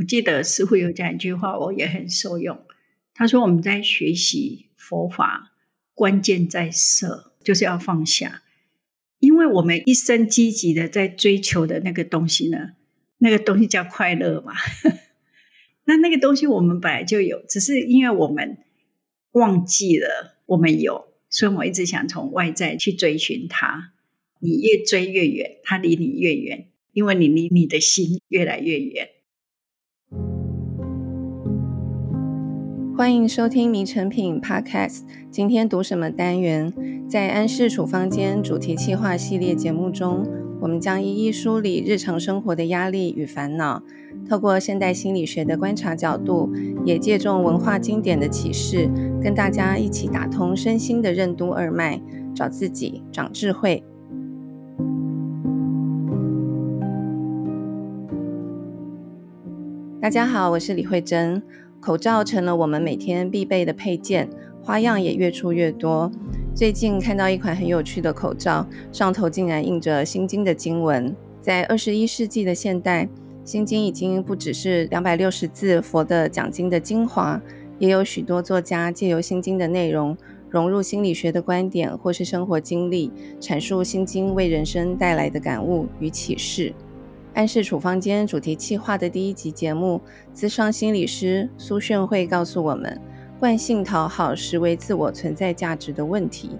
我记得师父有讲一句话，我也很受用。他说：“我们在学习佛法，关键在舍，就是要放下。因为我们一生积极的在追求的那个东西呢，那个东西叫快乐嘛。那那个东西我们本来就有，只是因为我们忘记了我们有，所以我一直想从外在去追寻它。你越追越远，它离你越远，因为你离你的心越来越远。”欢迎收听《迷成品》Podcast。今天读什么单元？在安氏处方间主题企划系列节目中，我们将一一梳理日常生活的压力与烦恼，透过现代心理学的观察角度，也借重文化经典的启示，跟大家一起打通身心的任督二脉，找自己，长智慧。大家好，我是李慧珍。口罩成了我们每天必备的配件，花样也越出越多。最近看到一款很有趣的口罩，上头竟然印着《心经》的经文。在二十一世纪的现代，《心经》已经不只是两百六十字佛的讲经的精华，也有许多作家借由《心经》的内容，融入心理学的观点或是生活经历，阐述《心经》为人生带来的感悟与启示。暗示处方间主题企划的第一集节目，咨商心理师苏炫慧告诉我们，惯性讨好实为自我存在价值的问题。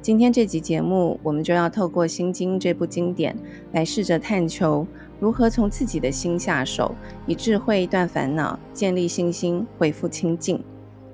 今天这集节目，我们就要透过《心经》这部经典，来试着探求如何从自己的心下手，以智慧断烦恼，建立信心，恢复清净。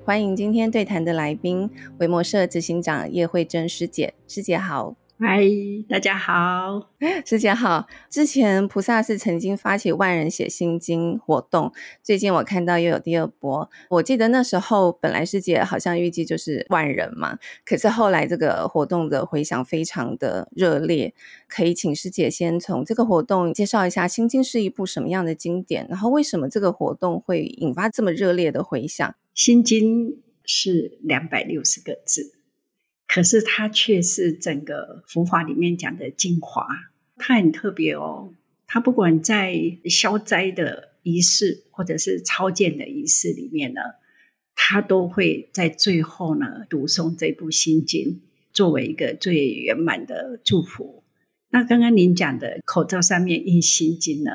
欢迎今天对谈的来宾，维摩社执行长叶慧贞师姐，师姐好。嗨，大家好，师姐好。之前菩萨是曾经发起万人写心经活动，最近我看到又有第二波。我记得那时候本来师姐好像预计就是万人嘛，可是后来这个活动的回响非常的热烈。可以请师姐先从这个活动介绍一下《心经》是一部什么样的经典，然后为什么这个活动会引发这么热烈的回响？《心经》是两百六十个字。可是它却是整个佛法里面讲的精华，它很特别哦。它不管在消灾的仪式，或者是超荐的仪式里面呢，它都会在最后呢读诵这部心经，作为一个最圆满的祝福。那刚刚您讲的口罩上面印心经呢，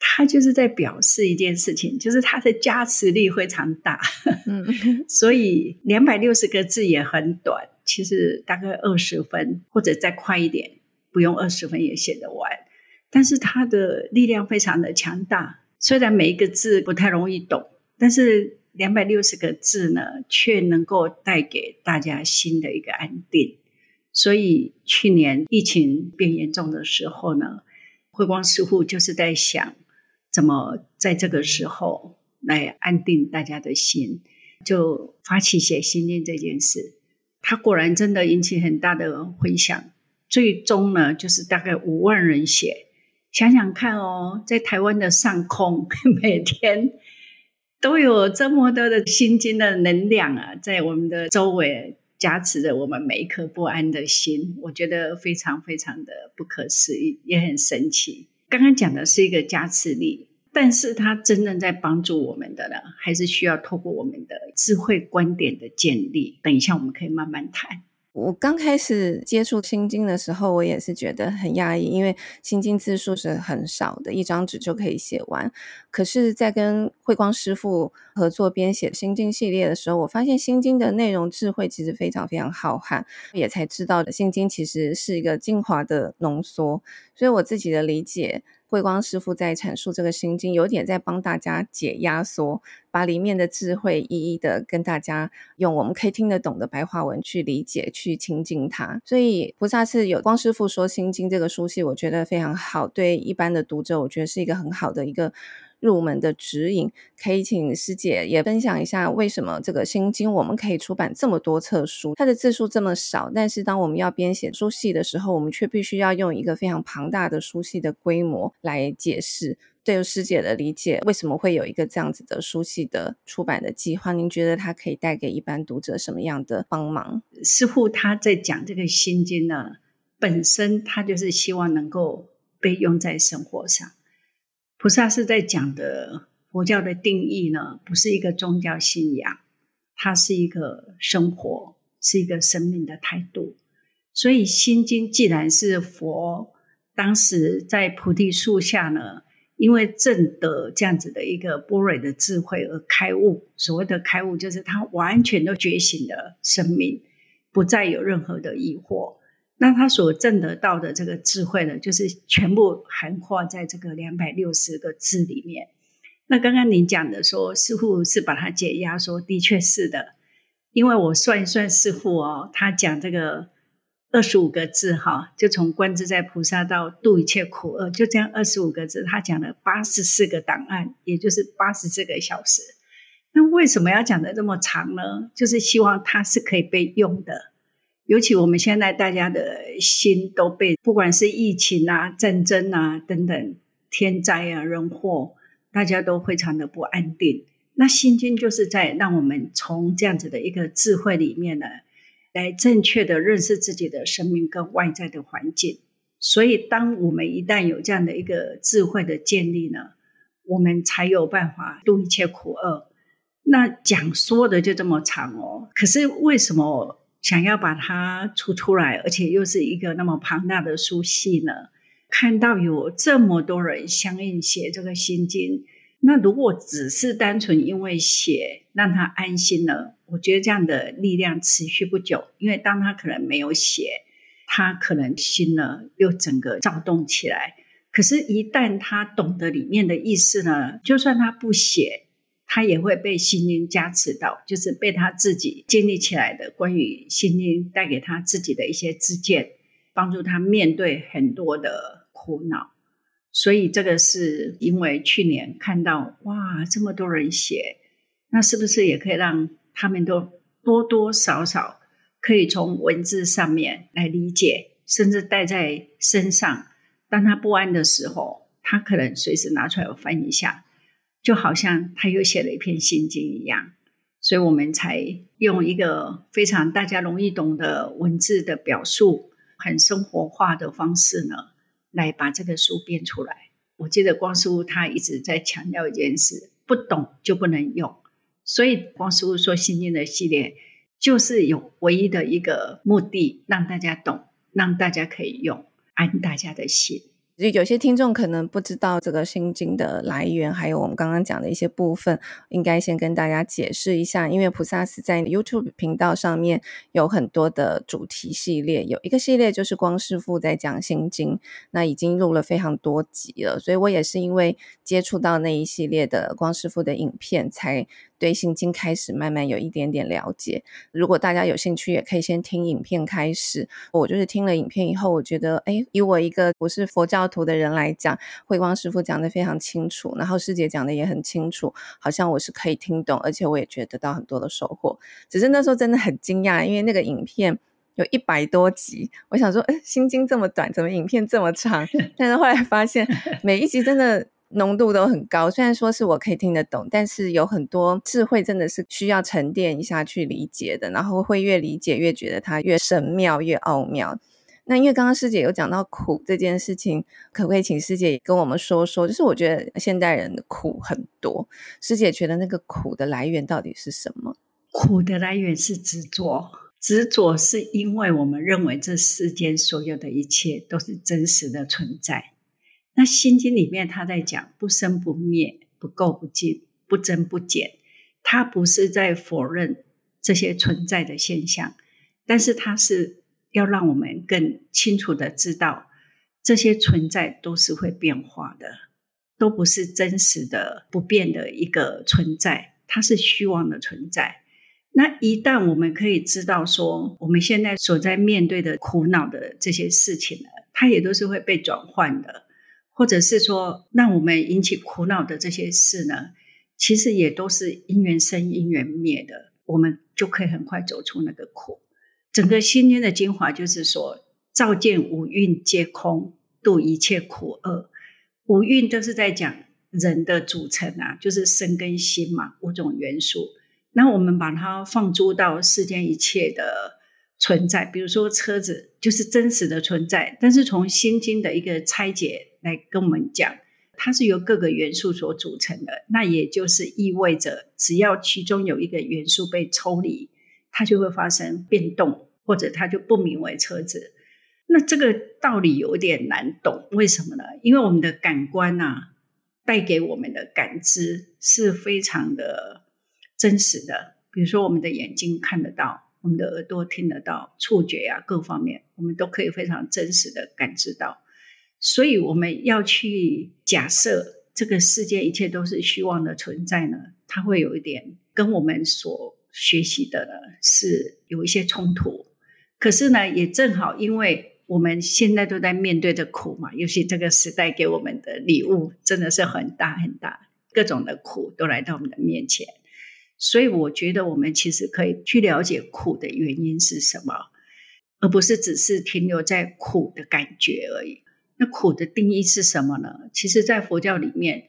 它就是在表示一件事情，就是它的加持力非常大。嗯，所以两百六十个字也很短。其实大概二十分，或者再快一点，不用二十分也写得完。但是它的力量非常的强大，虽然每一个字不太容易懂，但是两百六十个字呢，却能够带给大家新的一个安定。所以去年疫情变严重的时候呢，慧光师父就是在想，怎么在这个时候来安定大家的心，就发起写心经这件事。它果然真的引起很大的回响，最终呢，就是大概五万人写。想想看哦，在台湾的上空，每天都有这么多的心经的能量啊，在我们的周围加持着我们每一颗不安的心，我觉得非常非常的不可思议，也很神奇。刚刚讲的是一个加持力。但是它真正在帮助我们的呢，还是需要透过我们的智慧观点的建立。等一下我们可以慢慢谈。我刚开始接触心经的时候，我也是觉得很讶异，因为心经字数是很少的，一张纸就可以写完。可是，在跟慧光师父合作编写心经系列的时候，我发现心经的内容智慧其实非常非常浩瀚，也才知道心经其实是一个精华的浓缩。所以我自己的理解。慧光师傅在阐述这个心经，有点在帮大家解压缩，把里面的智慧一一的跟大家用我们可以听得懂的白话文去理解、去亲近它。所以菩萨是有光师傅说心经这个书系，我觉得非常好，对一般的读者，我觉得是一个很好的一个。入门的指引，可以请师姐也分享一下，为什么这个心经我们可以出版这么多册书，它的字数这么少，但是当我们要编写书系的时候，我们却必须要用一个非常庞大的书系的规模来解释。对于师姐的理解，为什么会有一个这样子的书系的出版的计划？您觉得它可以带给一般读者什么样的帮忙？似乎他在讲这个心经呢，本身他就是希望能够被用在生活上。菩萨是在讲的佛教的定义呢，不是一个宗教信仰，它是一个生活，是一个生命的态度。所以《心经》既然是佛当时在菩提树下呢，因为证得这样子的一个般若的智慧而开悟。所谓的开悟，就是他完全都觉醒的生命，不再有任何的疑惑。那他所证得到的这个智慧呢，就是全部涵括在这个两百六十个字里面。那刚刚您讲的说，师父是把它解压，说的确是的，因为我算一算，师父哦，他讲这个二十五个字哈，就从观自在菩萨到度一切苦厄，就这样二十五个字，他讲了八十四个档案，也就是八十四个小时。那为什么要讲的这么长呢？就是希望它是可以被用的。尤其我们现在大家的心都被不管是疫情啊、战争啊等等天灾啊、人祸，大家都非常的不安定。那心经就是在让我们从这样子的一个智慧里面呢，来正确的认识自己的生命跟外在的环境。所以，当我们一旦有这样的一个智慧的建立呢，我们才有办法度一切苦厄。那讲说的就这么长哦，可是为什么？想要把它出出来，而且又是一个那么庞大的书系呢？看到有这么多人相应写这个心经，那如果只是单纯因为写让他安心了，我觉得这样的力量持续不久。因为当他可能没有写，他可能心呢又整个躁动起来。可是，一旦他懂得里面的意思呢，就算他不写。他也会被心经加持到，就是被他自己建立起来的关于心经带给他自己的一些知见，帮助他面对很多的苦恼。所以这个是因为去年看到哇，这么多人写，那是不是也可以让他们都多多少少可以从文字上面来理解，甚至带在身上，当他不安的时候，他可能随时拿出来翻一下。就好像他又写了一篇心经一样，所以我们才用一个非常大家容易懂的文字的表述，很生活化的方式呢，来把这个书编出来。我记得光师父他一直在强调一件事：不懂就不能用。所以光师父说心经的系列就是有唯一的一个目的，让大家懂，让大家可以用，安大家的心。有些听众可能不知道这个心经的来源，还有我们刚刚讲的一些部分，应该先跟大家解释一下。因为菩萨寺在 YouTube 频道上面有很多的主题系列，有一个系列就是光师傅在讲心经，那已经录了非常多集了，所以我也是因为接触到那一系列的光师傅的影片才。对心经开始慢慢有一点点了解。如果大家有兴趣，也可以先听影片开始。我就是听了影片以后，我觉得，哎，以我一个不是佛教徒的人来讲，慧光师傅讲得非常清楚，然后师姐讲的也很清楚，好像我是可以听懂，而且我也觉得到很多的收获。只是那时候真的很惊讶，因为那个影片有一百多集，我想说，哎，心经这么短，怎么影片这么长？但是后来发现，每一集真的。浓度都很高，虽然说是我可以听得懂，但是有很多智慧真的是需要沉淀一下去理解的，然后会越理解越觉得它越神妙越奥妙。那因为刚刚师姐有讲到苦这件事情，可不可以请师姐跟我们说说？就是我觉得现代人的苦很多，师姐觉得那个苦的来源到底是什么？苦的来源是执着，执着是因为我们认为这世间所有的一切都是真实的存在。那心经里面他在讲不生不灭、不垢不净、不增不减，他不是在否认这些存在的现象，但是他是要让我们更清楚的知道，这些存在都是会变化的，都不是真实的不变的一个存在，它是虚妄的存在。那一旦我们可以知道说，我们现在所在面对的苦恼的这些事情呢，它也都是会被转换的。或者是说，让我们引起苦恼的这些事呢，其实也都是因缘生、因缘灭的，我们就可以很快走出那个苦。整个心经的精华就是说，照见五蕴皆空，度一切苦厄。五蕴都是在讲人的组成啊，就是身跟心嘛，五种元素。那我们把它放诸到世间一切的存在，比如说车子就是真实的存在，但是从心经的一个拆解来跟我们讲，它是由各个元素所组成的。那也就是意味着，只要其中有一个元素被抽离，它就会发生变动，或者它就不名为车子。那这个道理有点难懂，为什么呢？因为我们的感官啊，带给我们的感知是非常的真实的。比如说，我们的眼睛看得到，我们的耳朵听得到，触觉啊各方面，我们都可以非常真实的感知到。所以我们要去假设这个世界一切都是虚妄的存在呢，它会有一点跟我们所学习的呢是有一些冲突。可是呢，也正好因为我们现在都在面对着苦嘛，尤其这个时代给我们的礼物真的是很大很大，各种的苦都来到我们的面前。所以我觉得我们其实可以去了解苦的原因是什么，而不是只是停留在苦的感觉而已。那苦的定义是什么呢？其实，在佛教里面，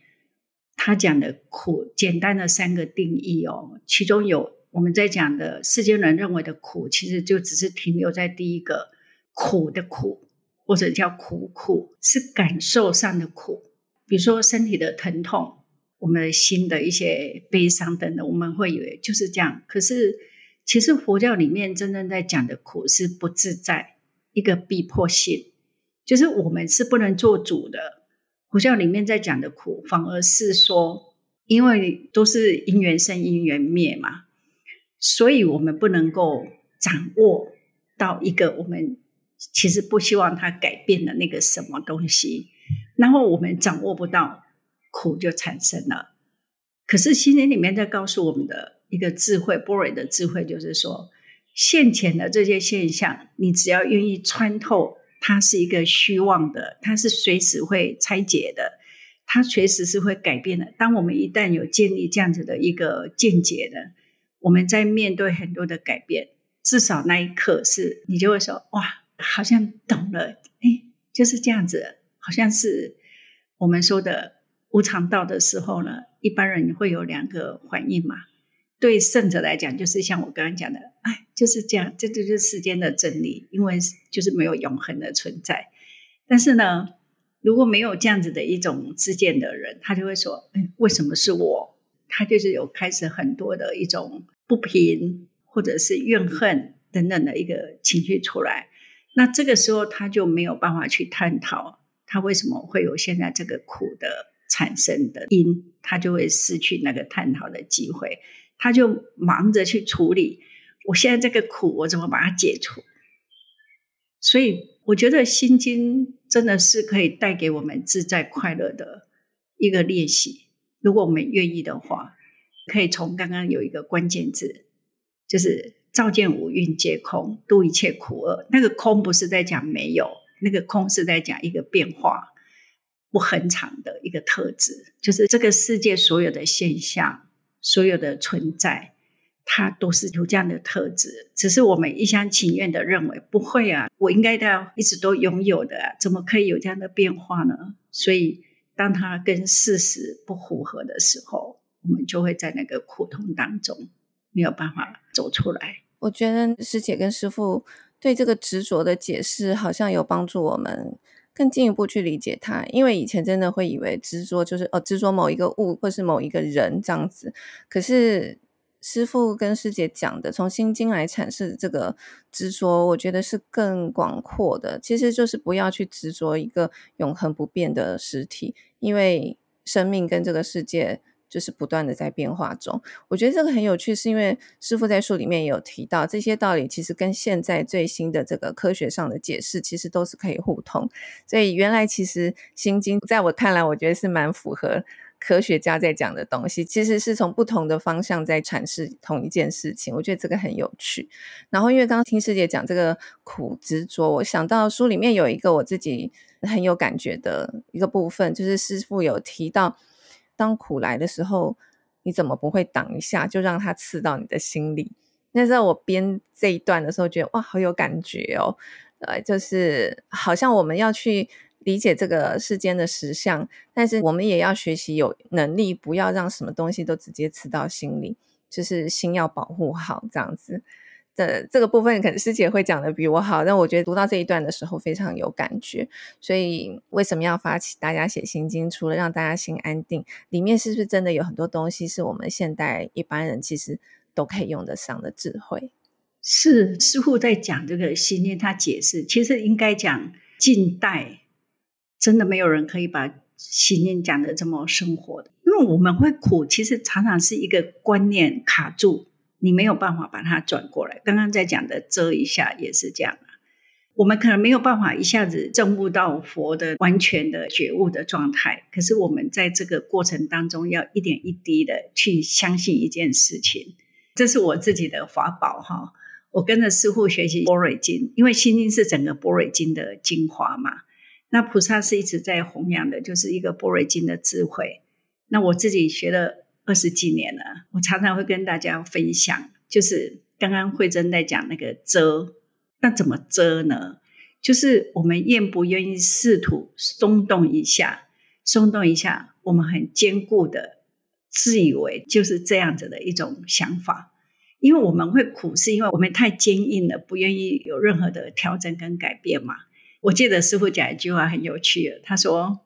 他讲的苦，简单的三个定义哦，其中有我们在讲的世间人认为的苦，其实就只是停留在第一个苦的苦，或者叫苦苦，是感受上的苦，比如说身体的疼痛，我们的心的一些悲伤等等，我们会以为就是这样。可是，其实佛教里面真正在讲的苦是不自在，一个逼迫性。就是我们是不能做主的。佛教里面在讲的苦，反而是说，因为都是因缘生，因缘灭嘛，所以我们不能够掌握到一个我们其实不希望它改变的那个什么东西，然后我们掌握不到，苦就产生了。可是心经里面在告诉我们的一个智慧，波瑞的智慧，就是说，现前的这些现象，你只要愿意穿透。它是一个虚妄的，它是随时会拆解的，它随时是会改变的。当我们一旦有建立这样子的一个见解的，我们在面对很多的改变，至少那一刻是你就会说：“哇，好像懂了。”哎，就是这样子，好像是我们说的无常道的时候呢，一般人会有两个反应嘛。对圣者来讲，就是像我刚刚讲的，哎，就是这样，这就是世间的真理，因为就是没有永恒的存在。但是呢，如果没有这样子的一种知见的人，他就会说，哎，为什么是我？他就是有开始很多的一种不平，或者是怨恨等等的一个情绪出来。那这个时候，他就没有办法去探讨他为什么会有现在这个苦的产生的因，他就会失去那个探讨的机会。他就忙着去处理，我现在这个苦，我怎么把它解除？所以我觉得《心经》真的是可以带给我们自在快乐的一个练习。如果我们愿意的话，可以从刚刚有一个关键字，就是“照见五蕴皆空，度一切苦厄”。那个空不是在讲没有，那个空是在讲一个变化不恒常的一个特质，就是这个世界所有的现象。所有的存在，它都是有这样的特质，只是我们一厢情愿的认为不会啊，我应该要一直都拥有的，怎么可以有这样的变化呢？所以，当它跟事实不符合的时候，我们就会在那个苦痛当中没有办法走出来。我觉得师姐跟师傅对这个执着的解释，好像有帮助我们。更进一步去理解它，因为以前真的会以为执着就是哦，执着某一个物或是某一个人这样子。可是师傅跟师姐讲的，从心经来阐释这个执着，我觉得是更广阔的。其实就是不要去执着一个永恒不变的实体，因为生命跟这个世界。就是不断的在变化中，我觉得这个很有趣，是因为师傅在书里面也有提到这些道理，其实跟现在最新的这个科学上的解释，其实都是可以互通。所以原来其实《心经》在我看来，我觉得是蛮符合科学家在讲的东西，其实是从不同的方向在阐释同一件事情。我觉得这个很有趣。然后因为刚刚听师姐讲这个苦执着，我想到书里面有一个我自己很有感觉的一个部分，就是师傅有提到。当苦来的时候，你怎么不会挡一下，就让它刺到你的心里？那时候我编这一段的时候，觉得哇，好有感觉哦。呃，就是好像我们要去理解这个世间的实相，但是我们也要学习有能力，不要让什么东西都直接刺到心里，就是心要保护好这样子。的这个部分，可能师姐会讲的比我好。但我觉得读到这一段的时候非常有感觉。所以为什么要发起大家写心经？除了让大家心安定，里面是不是真的有很多东西是我们现代一般人其实都可以用得上的智慧？是师父在讲这个心经，他解释其实应该讲近代真的没有人可以把心经讲得这么生活的，因为我们会苦，其实常常是一个观念卡住。你没有办法把它转过来。刚刚在讲的遮一下也是这样，我们可能没有办法一下子证悟到佛的完全的觉悟的状态。可是我们在这个过程当中，要一点一滴的去相信一件事情。这是我自己的法宝哈。我跟着师父学习般若经，因为心经是整个般若经的精华嘛。那菩萨是一直在弘扬的，就是一个般若经的智慧。那我自己学了。二十几年了，我常常会跟大家分享，就是刚刚慧珍在讲那个遮，那怎么遮呢？就是我们愿不愿意试图松动一下，松动一下，我们很坚固的自以为就是这样子的一种想法，因为我们会苦，是因为我们太坚硬了，不愿意有任何的调整跟改变嘛。我记得师傅讲一句话很有趣，他说。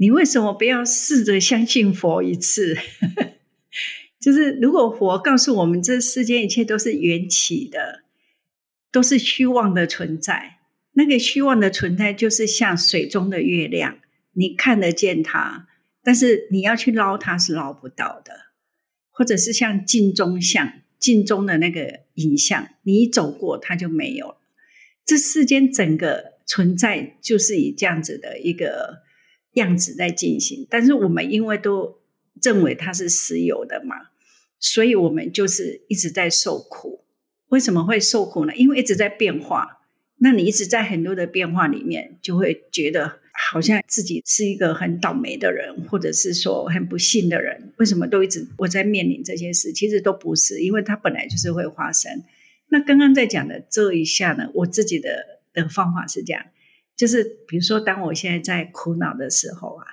你为什么不要试着相信佛一次？就是如果佛告诉我们，这世间一切都是缘起的，都是虚妄的存在。那个虚妄的存在，就是像水中的月亮，你看得见它，但是你要去捞它是捞不到的。或者是像镜中像，镜中的那个影像，你一走过它就没有了。这世间整个存在，就是以这样子的一个。样子在进行，但是我们因为都认为它是实有的嘛，所以我们就是一直在受苦。为什么会受苦呢？因为一直在变化。那你一直在很多的变化里面，就会觉得好像自己是一个很倒霉的人，或者是说很不幸的人。为什么都一直我在面临这些事？其实都不是，因为它本来就是会发生。那刚刚在讲的这一下呢，我自己的的方法是这样。就是比如说，当我现在在苦恼的时候啊，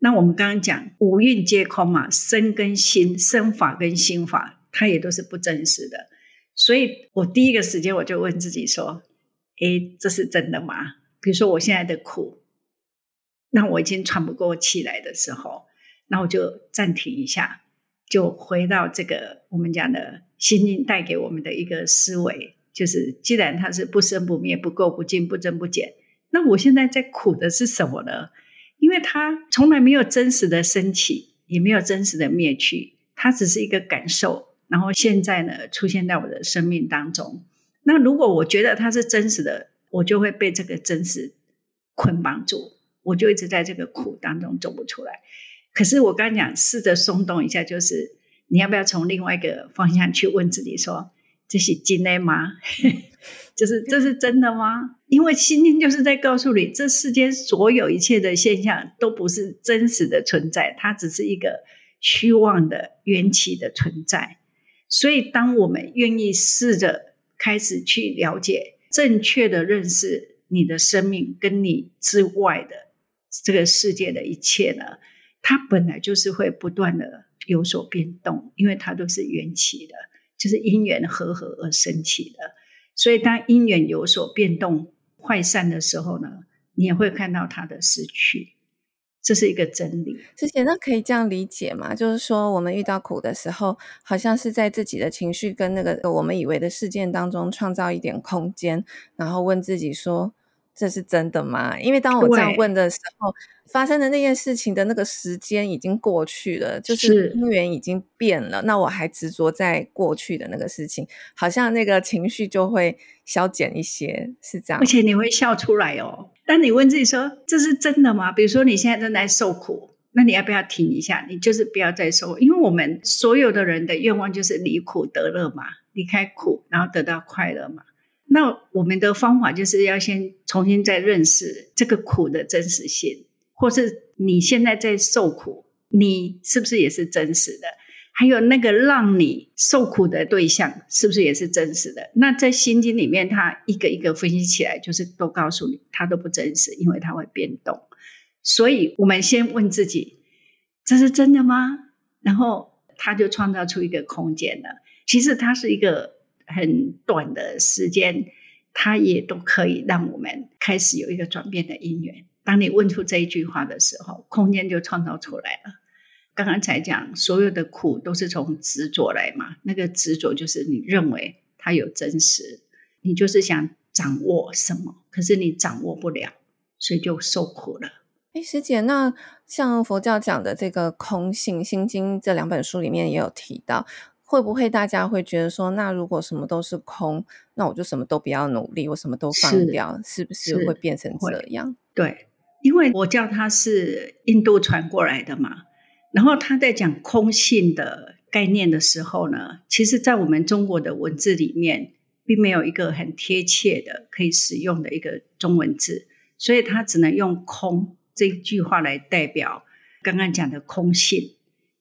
那我们刚刚讲五蕴皆空嘛，身跟心、身法跟心法，它也都是不真实的。所以我第一个时间我就问自己说：“诶，这是真的吗？”比如说我现在的苦，那我已经喘不过气来的时候，那我就暂停一下，就回到这个我们讲的心经带给我们的一个思维，就是既然它是不生不灭、不垢不净、不增不减。那我现在在苦的是什么呢？因为它从来没有真实的升起，也没有真实的灭去，它只是一个感受。然后现在呢，出现在我的生命当中。那如果我觉得它是真实的，我就会被这个真实捆绑住，我就一直在这个苦当中走不出来。可是我刚刚讲，试着松动一下，就是你要不要从另外一个方向去问自己说：这是真的吗？就是这是真的吗？因为心经就是在告诉你，这世间所有一切的现象都不是真实的存在，它只是一个虚妄的缘起的存在。所以，当我们愿意试着开始去了解、正确的认识你的生命跟你之外的这个世界的一切呢，它本来就是会不断的有所变动，因为它都是缘起的，就是因缘和合而生起的。所以，当因缘有所变动、坏散的时候呢，你也会看到它的失去，这是一个真理。师姐，那可以这样理解吗？就是说，我们遇到苦的时候，好像是在自己的情绪跟那个我们以为的事件当中创造一点空间，然后问自己说。这是真的吗？因为当我这样问的时候，发生的那件事情的那个时间已经过去了，就是因缘已经变了。那我还执着在过去的那个事情，好像那个情绪就会消减一些，是这样。而且你会笑出来哦。当你问自己说：“这是真的吗？”比如说你现在正在受苦，那你要不要停一下？你就是不要再受，因为我们所有的人的愿望就是离苦得乐嘛，离开苦，然后得到快乐嘛。那我们的方法就是要先重新再认识这个苦的真实性，或是你现在在受苦，你是不是也是真实的？还有那个让你受苦的对象是不是也是真实的？那在心经里面，它一个一个分析起来，就是都告诉你，它都不真实，因为它会变动。所以我们先问自己：这是真的吗？然后它就创造出一个空间了。其实它是一个。很短的时间，它也都可以让我们开始有一个转变的因缘。当你问出这一句话的时候，空间就创造出来了。刚刚才讲，所有的苦都是从执着来嘛，那个执着就是你认为它有真实，你就是想掌握什么，可是你掌握不了，所以就受苦了。哎，师姐，那像佛教讲的这个空性，《心经》这两本书里面也有提到，会不会大家会觉得说，那如果什么都是空，那我就什么都不要努力，我什么都放掉，是，是不是会变成这样？对。因为我叫它是印度传过来的嘛，然后他在讲空性的概念的时候呢，其实，在我们中国的文字里面，并没有一个很贴切的可以使用的一个中文字，所以他只能用“空”这句话来代表刚刚讲的空性。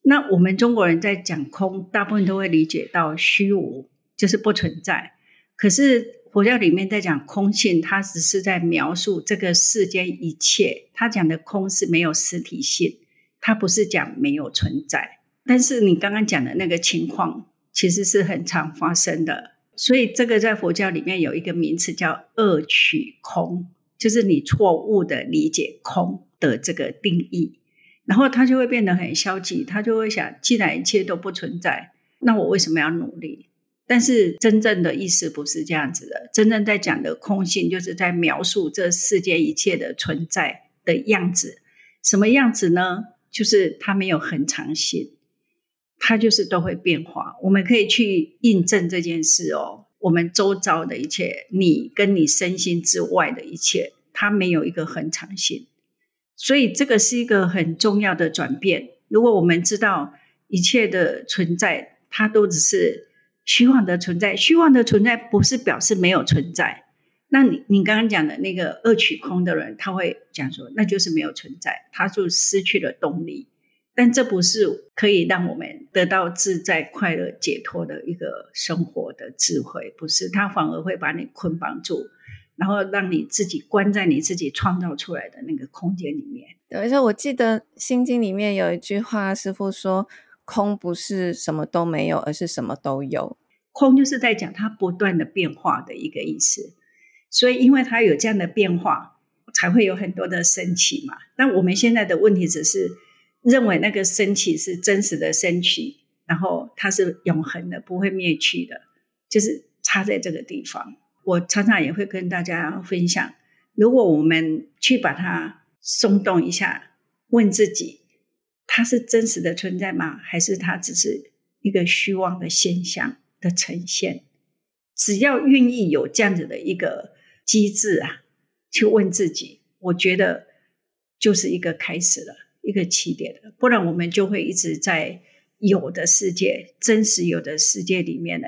那我们中国人在讲空，大部分都会理解到虚无，就是不存在。可是，佛教里面在讲空性，它只是在描述这个世间一切。它讲的空是没有实体性，它不是讲没有存在。但是你刚刚讲的那个情况，其实是很常发生的。所以这个在佛教里面有一个名词叫恶取空，就是你错误的理解空的这个定义，然后他就会变得很消极，他就会想，既然一切都不存在，那我为什么要努力？但是真正的意思不是这样子的，真正在讲的空性，就是在描述这世界一切的存在的样子。什么样子呢？就是它没有恒常性，它就是都会变化。我们可以去印证这件事哦。我们周遭的一切，你跟你身心之外的一切，它没有一个恒常性。所以这个是一个很重要的转变。如果我们知道一切的存在，它都只是。虚妄的存在，虚妄的存在不是表示没有存在。那你你刚刚讲的那个恶取空的人，他会讲说，那就是没有存在，他就失去了动力。但这不是可以让我们得到自在、快乐、解脱的一个生活的智慧，不是，他反而会把你捆绑住，然后让你自己关在你自己创造出来的那个空间里面。而且我记得《心经》里面有一句话，师傅说。空不是什么都没有，而是什么都有。空就是在讲它不断的变化的一个意思。所以，因为它有这样的变化，才会有很多的升起嘛。那我们现在的问题只是认为那个升起是真实的升起，然后它是永恒的，不会灭去的，就是差在这个地方。我常常也会跟大家分享，如果我们去把它松动一下，问自己。它是真实的存在吗？还是它只是一个虚妄的现象的呈现？只要愿意有这样子的一个机制啊，去问自己，我觉得就是一个开始了，一个起点了。不然我们就会一直在有的世界、真实有的世界里面呢，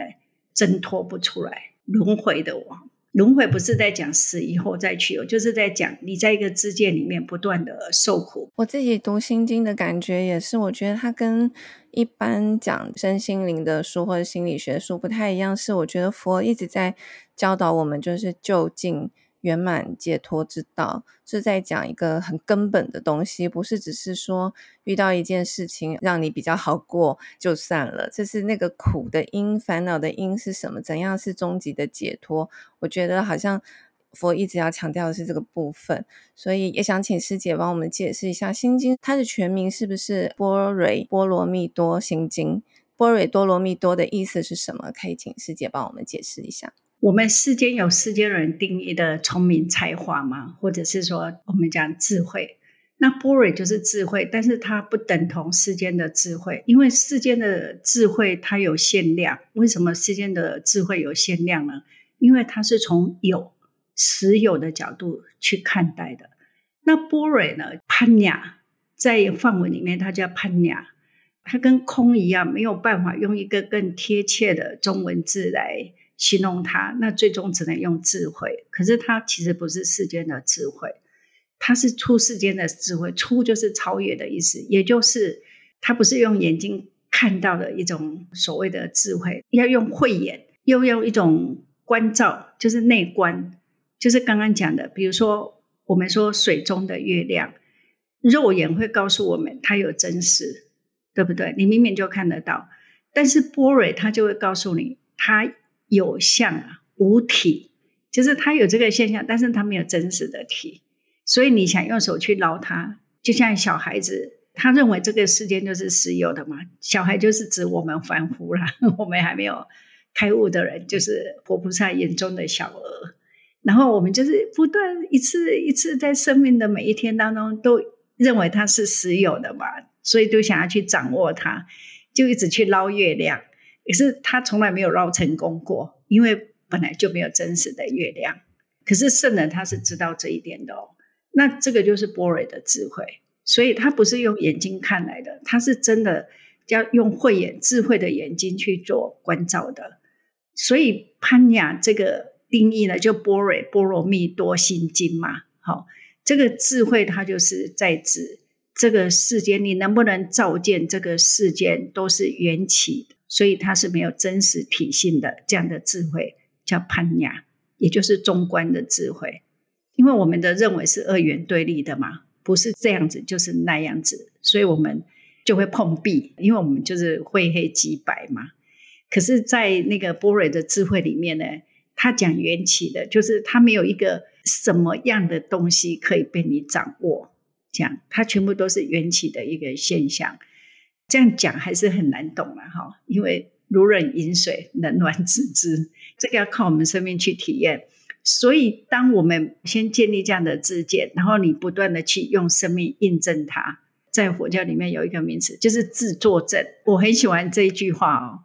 挣脱不出来，轮回的我。轮回不是在讲死以后再去，就是在讲你在一个世界里面不断的受苦。我自己读心经的感觉也是，我觉得它跟一般讲身心灵的书或者心理学书不太一样，是我觉得佛一直在教导我们，就是就近。圆满解脱之道是在讲一个很根本的东西，不是只是说遇到一件事情让你比较好过就算了。这是那个苦的因，烦恼的因是什么？怎样是终极的解脱？我觉得好像佛一直要强调的是这个部分，所以也想请师姐帮我们解释一下《心经》，它的全名是不是《波瑞波罗蜜多心经》？波瑞波罗蜜多的意思是什么？可以请师姐帮我们解释一下。我们世间有世间人定义的聪明才华吗？或者是说我们讲智慧？那般若就是智慧，但是它不等同世间的智慧，因为世间的智慧它有限量。为什么世间的智慧有限量呢？因为它是从有实有的角度去看待的。那般若呢？般若在梵文里面它叫般若，它跟空一样，没有办法用一个更贴切的中文字来。形容它，那最终只能用智慧。可是它其实不是世间的智慧，它是出世间的智慧。出就是超越的意思，也就是它不是用眼睛看到的一种所谓的智慧，要用慧眼，又用一种观照，就是内观，就是刚刚讲的。比如说，我们说水中的月亮，肉眼会告诉我们它有真实，对不对？你明明就看得到，但是波瑞它就会告诉你它。有相啊，无体，就是它有这个现象，但是它没有真实的体。所以你想用手去捞它，就像小孩子，他认为这个世界就是实有的嘛。小孩就是指我们凡夫啦，我们还没有开悟的人，就是活菩萨眼中的小儿。然后我们就是不断一次一次在生命的每一天当中，都认为它是实有的嘛，所以都想要去掌握它，就一直去捞月亮。也是他从来没有绕成功过，因为本来就没有真实的月亮。可是圣人他是知道这一点的哦。那这个就是波瑞的智慧，所以他不是用眼睛看来的，他是真的要用慧眼、智慧的眼睛去做观照的。所以潘雅这个定义呢，就波瑞波罗蜜多心经嘛。好，这个智慧它就是在指这个世间，你能不能照见这个世间都是缘起的，所以它是没有真实体性的这样的智慧，叫攀雅，也就是中观的智慧。因为我们的认为是二元对立的嘛，不是这样子就是那样子，所以我们就会碰壁，因为我们就是非黑即白嘛。可是，在那个波瑞的智慧里面呢，他讲缘起的，就是他没有一个什么样的东西可以被你掌握，这样，它全部都是缘起的一个现象。这样讲还是很难懂了哈，因为如人饮水，冷暖自知，这个要靠我们生命去体验。所以，当我们先建立这样的自见，然后你不断的去用生命印证它，在佛教里面有一个名词，就是自作证。我很喜欢这一句话哦，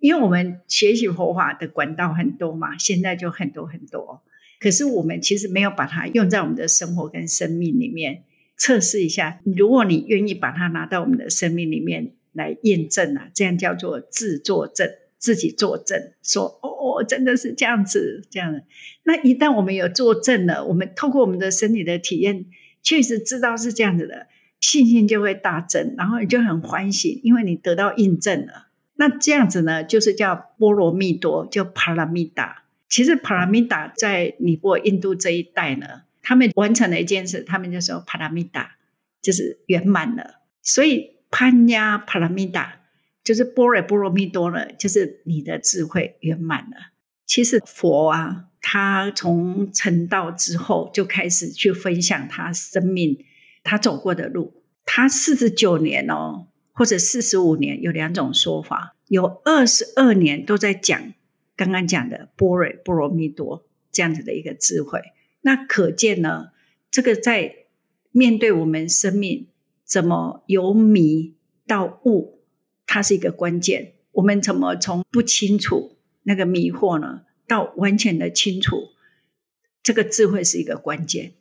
因为我们学习佛法的管道很多嘛，现在就很多很多。可是我们其实没有把它用在我们的生活跟生命里面测试一下。如果你愿意把它拿到我们的生命里面来验证啊，这样叫做自作证。自己作证说：“哦哦，真的是这样子，这样的。那一旦我们有作证了，我们透过我们的身体的体验，确实知道是这样子的，信心就会大增，然后你就很欢喜，因为你得到印证了。那这样子呢，就是叫波罗蜜多，就帕拉米达。其实帕拉米达在尼泊尔、印度这一带呢，他们完成了一件事，他们就说帕拉米达就是圆满了。所以潘呀帕拉米达。”就是波若波罗蜜多了，就是你的智慧圆满了。其实佛啊，他从成道之后就开始去分享他生命他走过的路。他四十九年哦，或者四十五年，有两种说法，有二十二年都在讲刚刚讲的波若波罗蜜多这样子的一个智慧。那可见呢，这个在面对我们生命怎么由迷到悟。它是一个关键，我们怎么从不清楚那个迷惑呢，到完全的清楚，这个智慧是一个关键。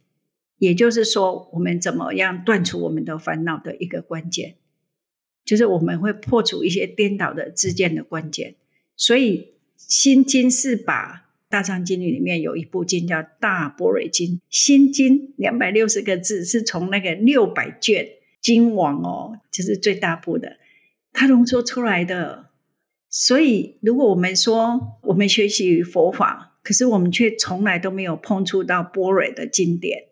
也就是说，我们怎么样断除我们的烦恼的一个关键，就是我们会破除一些颠倒的知见的关键。所以，《心经》是把大藏经里面有一部经叫《大般若经》，《心经》两百六十个字，是从那个六百卷经网哦，就是最大部的。它浓缩出来的，所以如果我们说我们学习佛法，可是我们却从来都没有碰触到般若的经典，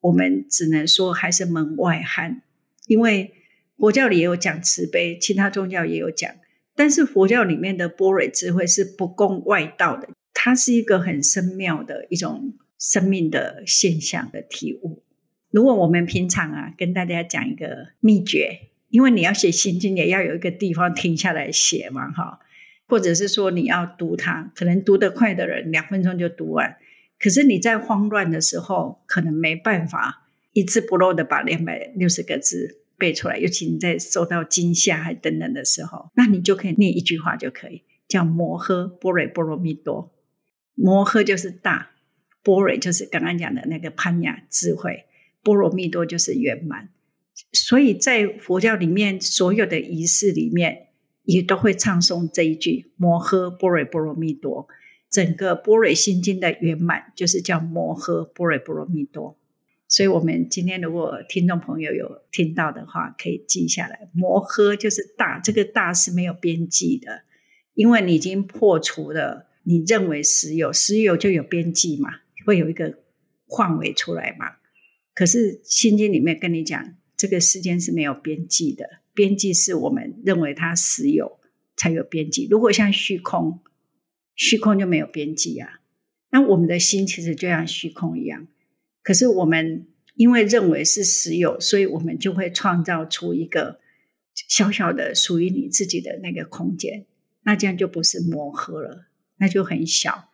我们只能说还是门外汉。因为佛教里也有讲慈悲，其他宗教也有讲，但是佛教里面的般若智慧是不共外道的，它是一个很深妙的一种生命的现象的体悟。如果我们平常啊，跟大家讲一个秘诀。因为你要写心经，也要有一个地方停下来写嘛，哈，或者是说你要读它，可能读得快的人两分钟就读完，可是你在慌乱的时候，可能没办法一字不漏的把两百六十个字背出来，尤其你在受到惊吓还等等的时候，那你就可以念一句话就可以，叫摩诃般若波罗蜜多，摩诃就是大，波若就是刚刚讲的那个般若智慧，波罗蜜多就是圆满。所以在佛教里面，所有的仪式里面也都会唱诵这一句“摩诃波若波罗蜜多”。整个般若心经的圆满就是叫“摩诃波若波罗蜜多”。所以，我们今天如果听众朋友有听到的话，可以记下来。摩诃就是大，这个大是没有边际的，因为你已经破除了你认为实有，实有就有边际嘛，会有一个范围出来嘛。可是心经里面跟你讲。这个世间是没有边际的，边际是我们认为它实有才有边际。如果像虚空，虚空就没有边际啊。那我们的心其实就像虚空一样，可是我们因为认为是实有，所以我们就会创造出一个小小的属于你自己的那个空间。那这样就不是磨合了，那就很小。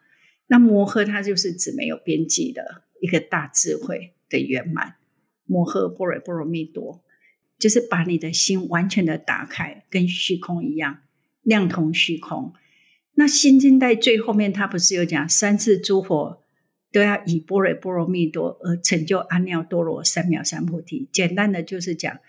那摩诃它就是指没有边际的一个大智慧的圆满。摩诃般若波罗蜜多，就是把你的心完全的打开，跟虚空一样，亮同虚空。那心经在最后面，它不是有讲三次诸佛都要以般若波罗蜜多而成就阿耨多罗三藐三菩提。简单的就是讲。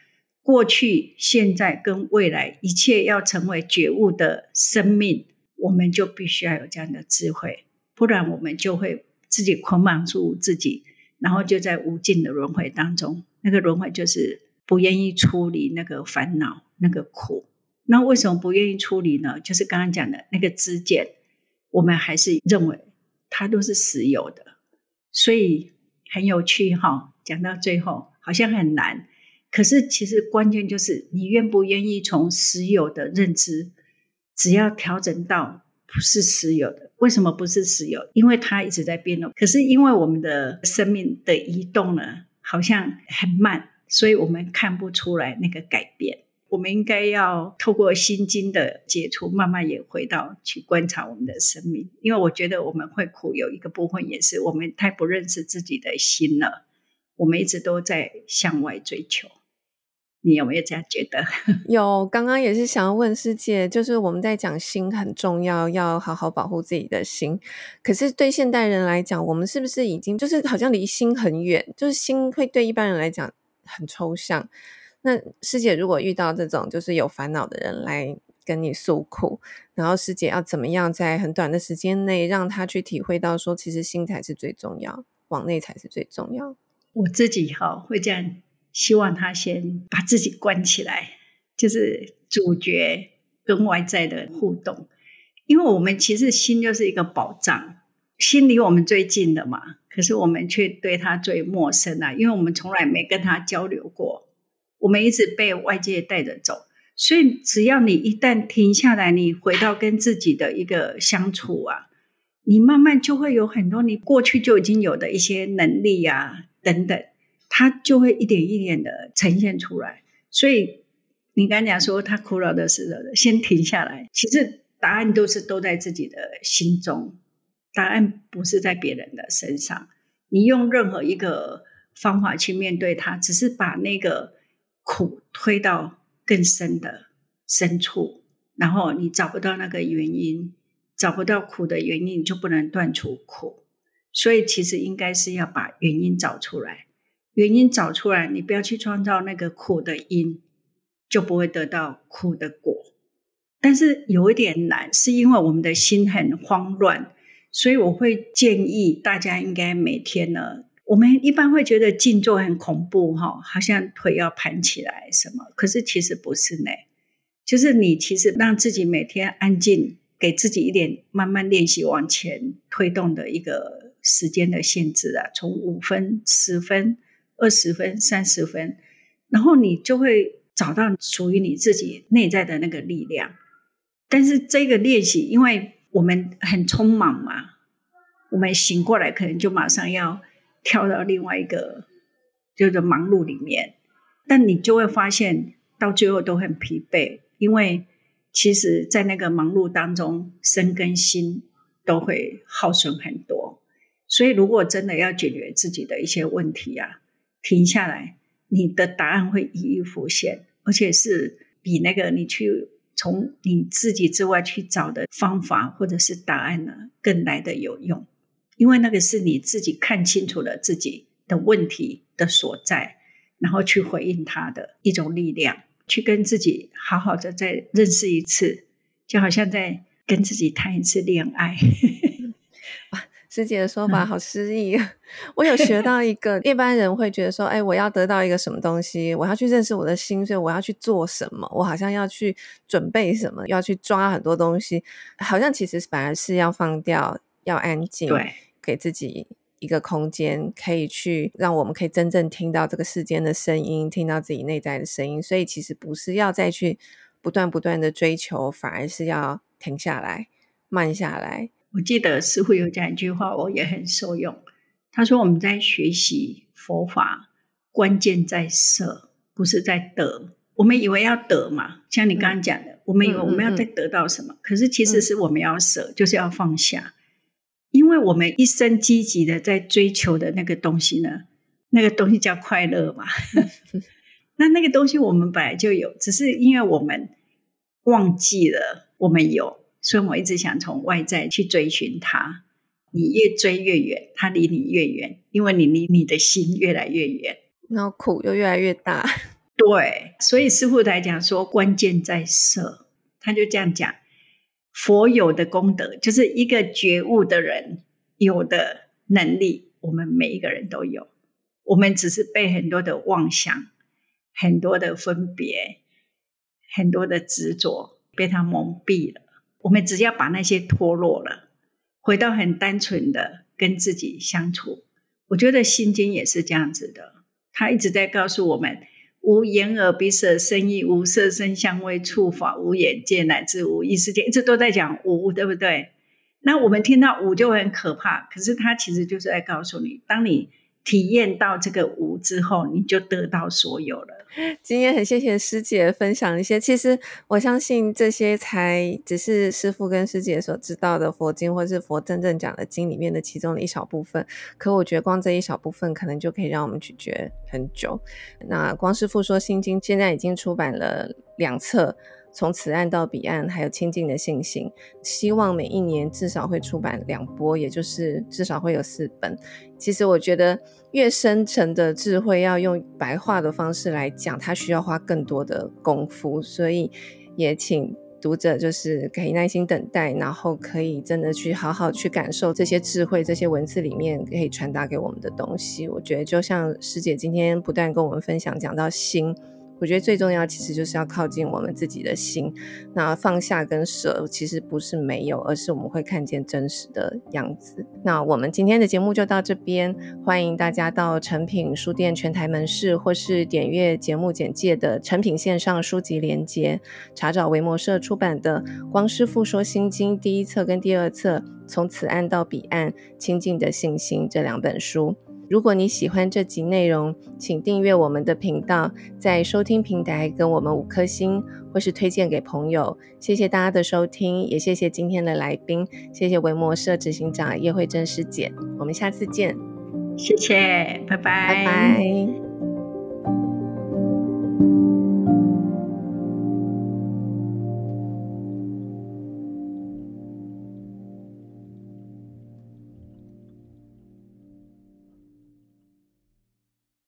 过去、现在跟未来，一切要成为觉悟的生命，我们就必须要有这样的智慧，不然我们就会自己捆绑住自己，然后就在无尽的轮回当中。那个轮回就是不愿意处理那个烦恼、那个苦。那为什么不愿意处理呢？就是刚刚讲的那个知见，我们还是认为它都是实有的，所以很有趣哈。讲到最后，好像很难。可是，其实关键就是你愿不愿意从实有的认知，只要调整到不是实有的。为什么不是实有？因为它一直在变动。可是，因为我们的生命的移动呢，好像很慢，所以我们看不出来那个改变。我们应该要透过心经的解除，慢慢也回到去观察我们的生命。因为我觉得我们会苦，有一个部分也是我们太不认识自己的心了。我们一直都在向外追求。你有没有这样觉得？有，刚刚也是想要问师姐，就是我们在讲心很重要，要好好保护自己的心。可是对现代人来讲，我们是不是已经就是好像离心很远？就是心会对一般人来讲很抽象。那师姐如果遇到这种就是有烦恼的人来跟你诉苦，然后师姐要怎么样在很短的时间内让他去体会到说，其实心才是最重要，往内才是最重要。我自己哈会这样。希望他先把自己关起来，就是主角跟外在的互动。因为我们其实心就是一个宝藏，心离我们最近的嘛，可是我们却对他最陌生啊，因为我们从来没跟他交流过，我们一直被外界带着走。所以只要你一旦停下来，你回到跟自己的一个相处啊，你慢慢就会有很多你过去就已经有的一些能力啊，等等。他就会一点一点的呈现出来，所以你刚才讲说他苦恼的时候，先停下来。其实答案都是都在自己的心中，答案不是在别人的身上。你用任何一个方法去面对它，只是把那个苦推到更深的深处，然后你找不到那个原因，找不到苦的原因，你就不能断除苦。所以其实应该是要把原因找出来。原因找出来，你不要去创造那个苦的因，就不会得到苦的果。但是有一点难，是因为我们的心很慌乱，所以我会建议大家应该每天呢，我们一般会觉得静坐很恐怖哈，好像腿要盘起来什么，可是其实不是呢，就是你其实让自己每天安静，给自己一点慢慢练习往前推动的一个时间的限制啊，从五分、十分。二十分、三十分，然后你就会找到属于你自己内在的那个力量。但是这个练习，因为我们很匆忙嘛，我们醒过来可能就马上要跳到另外一个就是忙碌里面，但你就会发现到最后都很疲惫，因为其实，在那个忙碌当中，身跟心都会耗损很多。所以，如果真的要解决自己的一些问题啊，停下来，你的答案会一一浮现，而且是比那个你去从你自己之外去找的方法或者是答案呢，更来的有用。因为那个是你自己看清楚了自己的问题的所在，然后去回应它的一种力量，去跟自己好好的再认识一次，就好像在跟自己谈一次恋爱。师姐的说法好诗意，嗯、我有学到一个。一般人会觉得说：“哎，我要得到一个什么东西，我要去认识我的心，所以我要去做什么？我好像要去准备什么，要去抓很多东西。好像其实反而是要放掉，要安静，对，给自己一个空间，可以去让我们可以真正听到这个世间的声音，听到自己内在的声音。所以其实不是要再去不断不断的追求，反而是要停下来，慢下来。”我记得师傅有讲一句话，我也很受用。他说：“我们在学习佛法，关键在舍，不是在得。我们以为要得嘛，像你刚刚讲的，嗯、我们以为我们要再得到什么，嗯嗯、可是其实是我们要舍，嗯、就是要放下。因为我们一生积极的在追求的那个东西呢，那个东西叫快乐嘛。那那个东西我们本来就有，只是因为我们忘记了我们有，所以我一直想从外在去追寻它。你越追越远，他离你越远，因为你离你的心越来越远，然后苦又越来越大。对，所以师傅来讲说，关键在舍，他就这样讲。佛有的功德，就是一个觉悟的人有的能力，我们每一个人都有。我们只是被很多的妄想、很多的分别、很多的执着被他蒙蔽了。我们只要把那些脱落了，回到很单纯的跟自己相处。我觉得《心经》也是这样子的，他一直在告诉我们。无眼耳鼻舌身意，无色声香味触法，无眼界乃至无意识界，一直都在讲无，对不对？那我们听到无就很可怕，可是它其实就是在告诉你，当你。体验到这个无之后，你就得到所有了。今天很谢谢师姐分享一些，其实我相信这些才只是师父跟师姐所知道的佛经，或是佛真正讲的经里面的其中的一小部分。可我觉得光这一小部分，可能就可以让我们咀嚼很久。那光师父说《心经》现在已经出版了两册。从此岸到彼岸，还有清净的信心，希望每一年至少会出版两波，也就是至少会有四本。其实我觉得越深沉的智慧，要用白话的方式来讲，它需要花更多的功夫。所以也请读者就是可以耐心等待，然后可以真的去好好去感受这些智慧，这些文字里面可以传达给我们的东西。我觉得就像师姐今天不断跟我们分享，讲到心。我觉得最重要，其实就是要靠近我们自己的心。那放下跟舍，其实不是没有，而是我们会看见真实的样子。那我们今天的节目就到这边，欢迎大家到诚品书店全台门市，或是点阅节目简介的诚品线上书籍连接，查找维摩社出版的《光师父说心经》第一册跟第二册《从此岸到彼岸：清净的信心》这两本书。如果你喜欢这集内容，请订阅我们的频道，在收听平台跟我们五颗星，或是推荐给朋友。谢谢大家的收听，也谢谢今天的来宾，谢谢维摩社执行长叶惠珍师姐。我们下次见，谢谢，拜拜，拜拜。